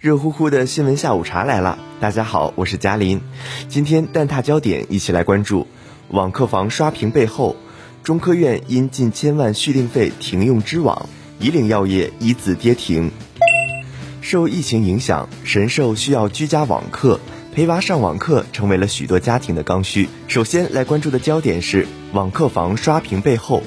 热乎乎的新闻下午茶来了，大家好，我是嘉林。今天蛋挞焦点一起来关注：网课房刷屏背后，中科院因近千万续订费停用知网，以岭药业一字跌停。受疫情影响，神兽需要居家网课，陪娃上网课成为了许多家庭的刚需。首先来关注的焦点是网课房刷屏背后。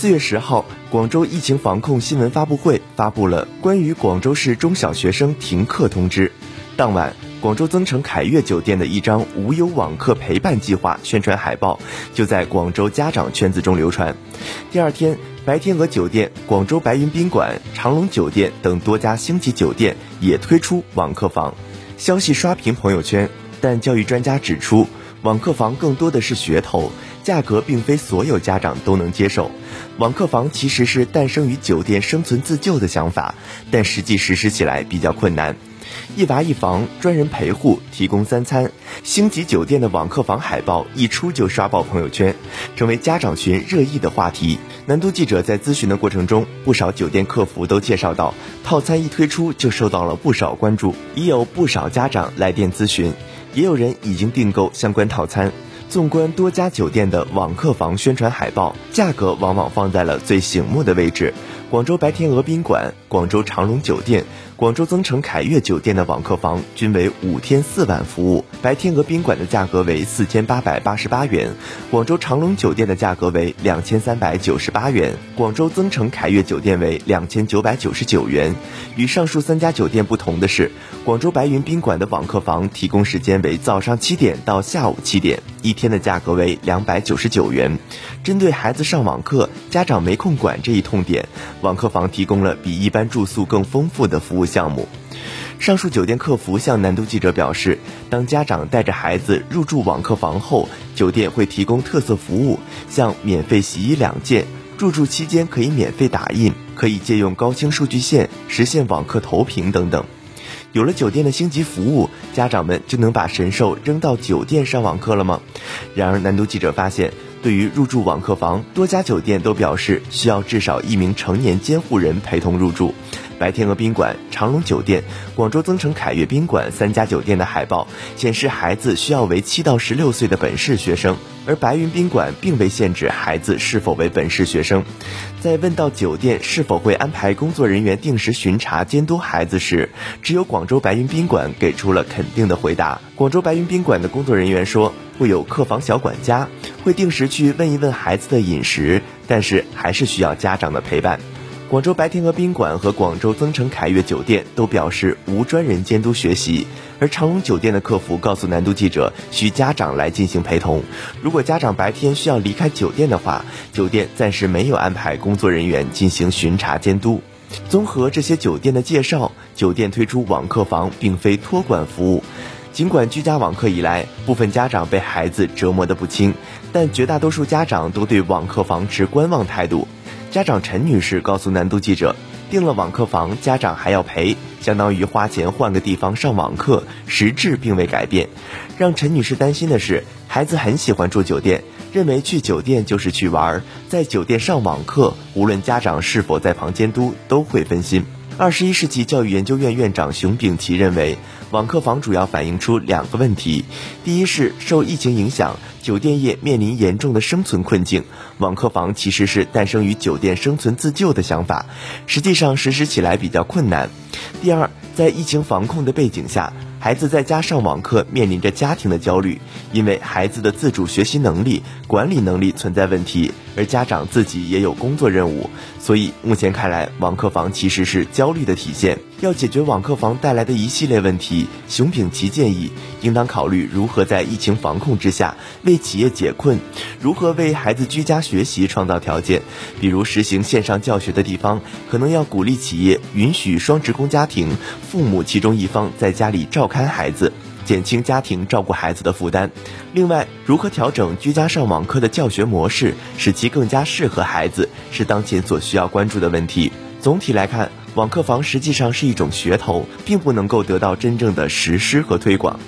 四月十号，广州疫情防控新闻发布会发布了关于广州市中小学生停课通知。当晚，广州增城凯悦酒店的一张无忧网课陪伴计划宣传海报就在广州家长圈子中流传。第二天，白天鹅酒店、广州白云宾馆、长隆酒店等多家星级酒店也推出网课房，消息刷屏朋友圈。但教育专家指出，网课房更多的是噱头。价格并非所有家长都能接受，网课房其实是诞生于酒店生存自救的想法，但实际实施起来比较困难。一娃一房，专人陪护，提供三餐，星级酒店的网课房海报一出就刷爆朋友圈，成为家长群热议的话题。南都记者在咨询的过程中，不少酒店客服都介绍到，套餐一推出就受到了不少关注，已有不少家长来电咨询，也有人已经订购相关套餐。纵观多家酒店的网客房宣传海报，价格往往放在了最醒目的位置。广州白天鹅宾馆、广州长隆酒店。广州增城凯悦酒店的网客房均为五天四晚服务，白天鹅宾馆的价格为四千八百八十八元，广州长隆酒店的价格为两千三百九十八元，广州增城凯悦酒店为两千九百九十九元。与上述三家酒店不同的是，广州白云宾馆的网客房提供时间为早上七点到下午七点，一天的价格为两百九十九元。针对孩子上网课，家长没空管这一痛点，网客房提供了比一般住宿更丰富的服务。项目，上述酒店客服向南都记者表示，当家长带着孩子入住网客房后，酒店会提供特色服务，像免费洗衣两件，入住期间可以免费打印，可以借用高清数据线实现网课投屏等等。有了酒店的星级服务，家长们就能把神兽扔到酒店上网课了吗？然而，南都记者发现，对于入住网客房，多家酒店都表示需要至少一名成年监护人陪同入住。白天鹅宾馆、长隆酒店、广州增城凯悦宾馆三家酒店的海报显示，孩子需要为七到十六岁的本市学生，而白云宾馆并未限制孩子是否为本市学生。在问到酒店是否会安排工作人员定时巡查监督孩子时，只有广州白云宾馆给出了肯定的回答。广州白云宾馆的工作人员说，会有客房小管家，会定时去问一问孩子的饮食，但是还是需要家长的陪伴。广州白天鹅宾馆和广州增城凯悦酒店都表示无专人监督学习，而长隆酒店的客服告诉南都记者，需家长来进行陪同。如果家长白天需要离开酒店的话，酒店暂时没有安排工作人员进行巡查监督。综合这些酒店的介绍，酒店推出网客房并非托管服务。尽管居家网课以来，部分家长被孩子折磨得不轻，但绝大多数家长都对网课房持观望态度。家长陈女士告诉南都记者，订了网课房，家长还要陪，相当于花钱换个地方上网课，实质并未改变。让陈女士担心的是，孩子很喜欢住酒店，认为去酒店就是去玩，在酒店上网课，无论家长是否在旁监督，都会分心。二十一世纪教育研究院院长熊丙奇认为，网课房主要反映出两个问题：第一是受疫情影响，酒店业面临严重的生存困境，网课房其实是诞生于酒店生存自救的想法，实际上实施起来比较困难；第二，在疫情防控的背景下。孩子在家上网课，面临着家庭的焦虑，因为孩子的自主学习能力、管理能力存在问题，而家长自己也有工作任务，所以目前看来，网课房其实是焦虑的体现。要解决网课房带来的一系列问题，熊丙奇建议，应当考虑如何在疫情防控之下为企业解困，如何为孩子居家学习创造条件。比如实行线上教学的地方，可能要鼓励企业允许双职工家庭父母其中一方在家里照看孩子，减轻家庭照顾孩子的负担。另外，如何调整居家上网课的教学模式，使其更加适合孩子，是当前所需要关注的问题。总体来看。网课房实际上是一种噱头，并不能够得到真正的实施和推广。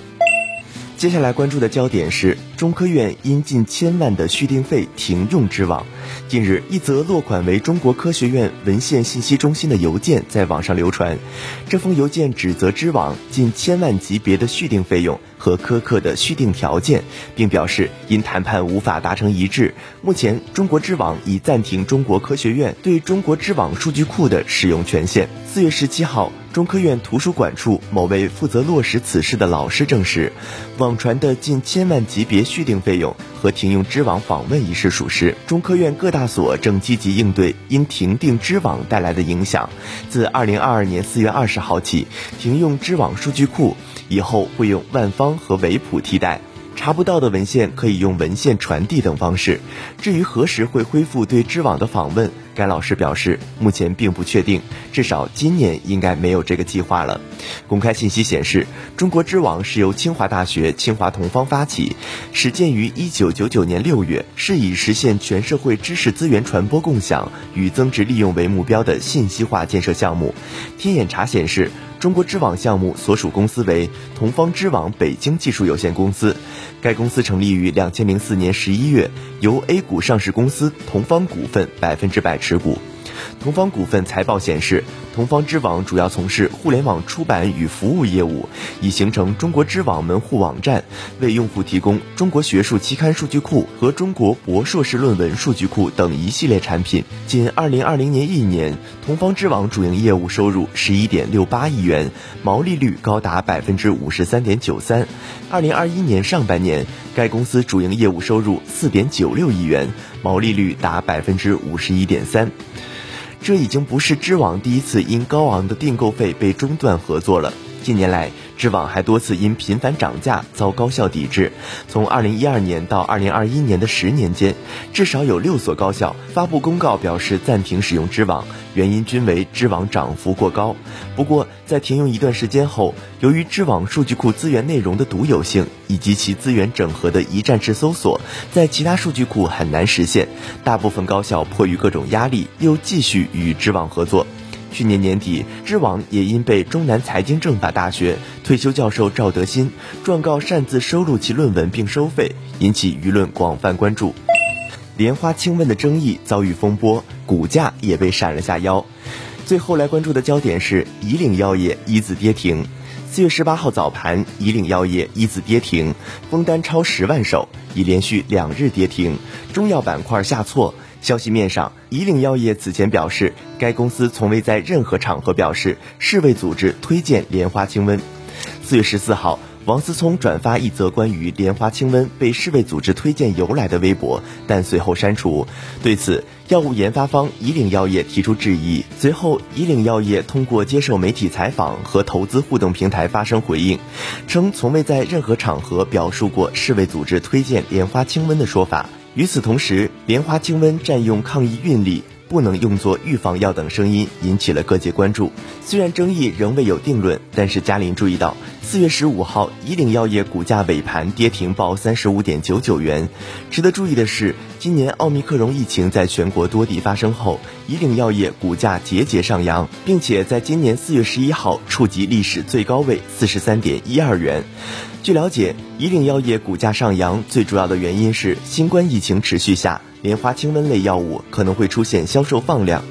接下来关注的焦点是中科院因近千万的续订费停用知网。近日，一则落款为中国科学院文献信息中心的邮件在网上流传。这封邮件指责知网近千万级别的续订费用和苛刻的续订条件，并表示因谈判无法达成一致，目前中国知网已暂停中国科学院对中国知网数据库的使用权限。四月十七号。中科院图书馆处某位负责落实此事的老师证实，网传的近千万级别续订费用和停用知网访问一事属实。中科院各大所正积极应对因停订知网带来的影响，自二零二二年四月二十号起停用知网数据库，以后会用万方和维普替代。查不到的文献可以用文献传递等方式。至于何时会恢复对知网的访问，该老师表示，目前并不确定，至少今年应该没有这个计划了。公开信息显示，中国知网是由清华大学、清华同方发起，始建于1999年6月，是以实现全社会知识资源传播共享与增值利用为目标的信息化建设项目。天眼查显示。中国知网项目所属公司为同方知网北京技术有限公司，该公司成立于两千零四年十一月，由 A 股上市公司同方股份百分之百持股。同方股份财报显示，同方知网主要从事互联网出版与服务业务，已形成中国知网门户网站，为用户提供中国学术期刊数据库和中国博硕士论文数据库等一系列产品。仅2020年一年，同方知网主营业务收入11.68亿元，毛利率高达53.93%。2021年上半年，该公司主营业务收入4.96亿元，毛利率达51.3%。这已经不是知网第一次因高昂的订购费被中断合作了。近年来，知网还多次因频繁涨价遭高校抵制。从2012年到2021年的十年间，至少有六所高校发布公告表示暂停使用知网，原因均为知网涨幅过高。不过，在停用一段时间后，由于知网数据库资源内容的独有性以及其资源整合的一站式搜索，在其他数据库很难实现，大部分高校迫于各种压力，又继续与知网合作。去年年底，知网也因被中南财经政法大学退休教授赵德新状告擅自收录其论文并收费，引起舆论广泛关注。莲花清瘟的争议遭遇风波，股价也被闪了下腰。最后来关注的焦点是以岭药业一字跌停。四月十八号早盘，以岭药业一字跌停，封单超十万手，已连续两日跌停，中药板块下挫。消息面上，以岭药业此前表示，该公司从未在任何场合表示世卫组织推荐莲花清瘟。四月十四号，王思聪转发一则关于莲花清瘟被世卫组织推荐由来的微博，但随后删除。对此，药物研发方以岭药业提出质疑。随后，以岭药业通过接受媒体采访和投资互动平台发声回应，称从未在任何场合表述过世卫组织推荐莲花清瘟的说法。与此同时，莲花清瘟占用抗疫运力，不能用作预防药等声音引起了各界关注。虽然争议仍未有定论，但是嘉林注意到，四月十五号，以岭药业股价尾盘跌停报三十五点九九元。值得注意的是，今年奥密克戎疫情在全国多地发生后，以岭药业股价节节上扬，并且在今年四月十一号触及历史最高位四十三点一二元。据了解，以岭药业股价上扬最主要的原因是新冠疫情持续下，莲花清瘟类药物可能会出现销售放量。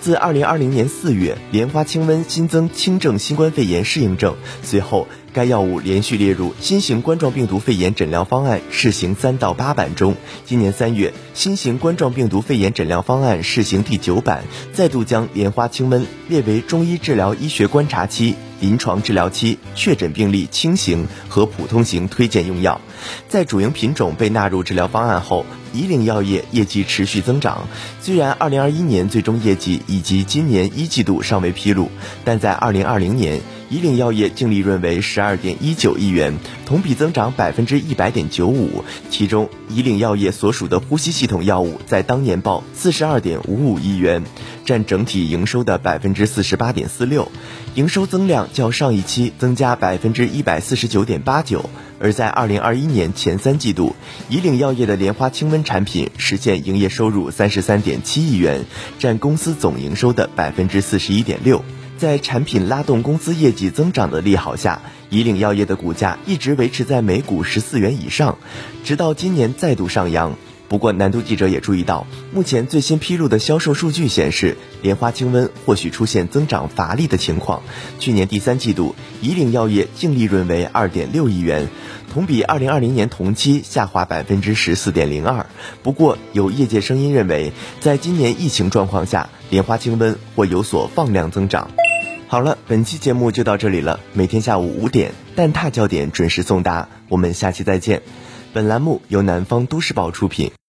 自2020年4月，莲花清瘟新增轻症新冠肺炎适应症，随后该药物连续列入新型冠状病毒肺炎诊疗方案试行三到八版中。今年三月，新型冠状病毒肺炎诊疗方案试行第九版，再度将莲花清瘟列为中医治疗医学观察期。临床治疗期确诊病例轻型和普通型推荐用药，在主营品种被纳入治疗方案后，以岭药业业绩持续增长。虽然2021年最终业绩以及今年一季度尚未披露，但在2020年，以岭药业净利润为十二点一九亿元，同比增长百分之一百点九五。其中，以岭药业所属的呼吸系统药物在当年报四十二点五五亿元。占整体营收的百分之四十八点四六，营收增量较上一期增加百分之一百四十九点八九。而在二零二一年前三季度，以岭药业的莲花清瘟产品实现营业收入三十三点七亿元，占公司总营收的百分之四十一点六。在产品拉动公司业绩增长的利好下，以岭药业的股价一直维持在每股十四元以上，直到今年再度上扬。不过，南都记者也注意到，目前最新披露的销售数据显示，莲花清瘟或许出现增长乏力的情况。去年第三季度，以岭药业净利润为二点六亿元，同比二零二零年同期下滑百分之十四点零二。不过，有业界声音认为，在今年疫情状况下，莲花清瘟或有所放量增长。好了，本期节目就到这里了。每天下午五点，蛋挞焦点准时送达，我们下期再见。本栏目由南方都市报出品。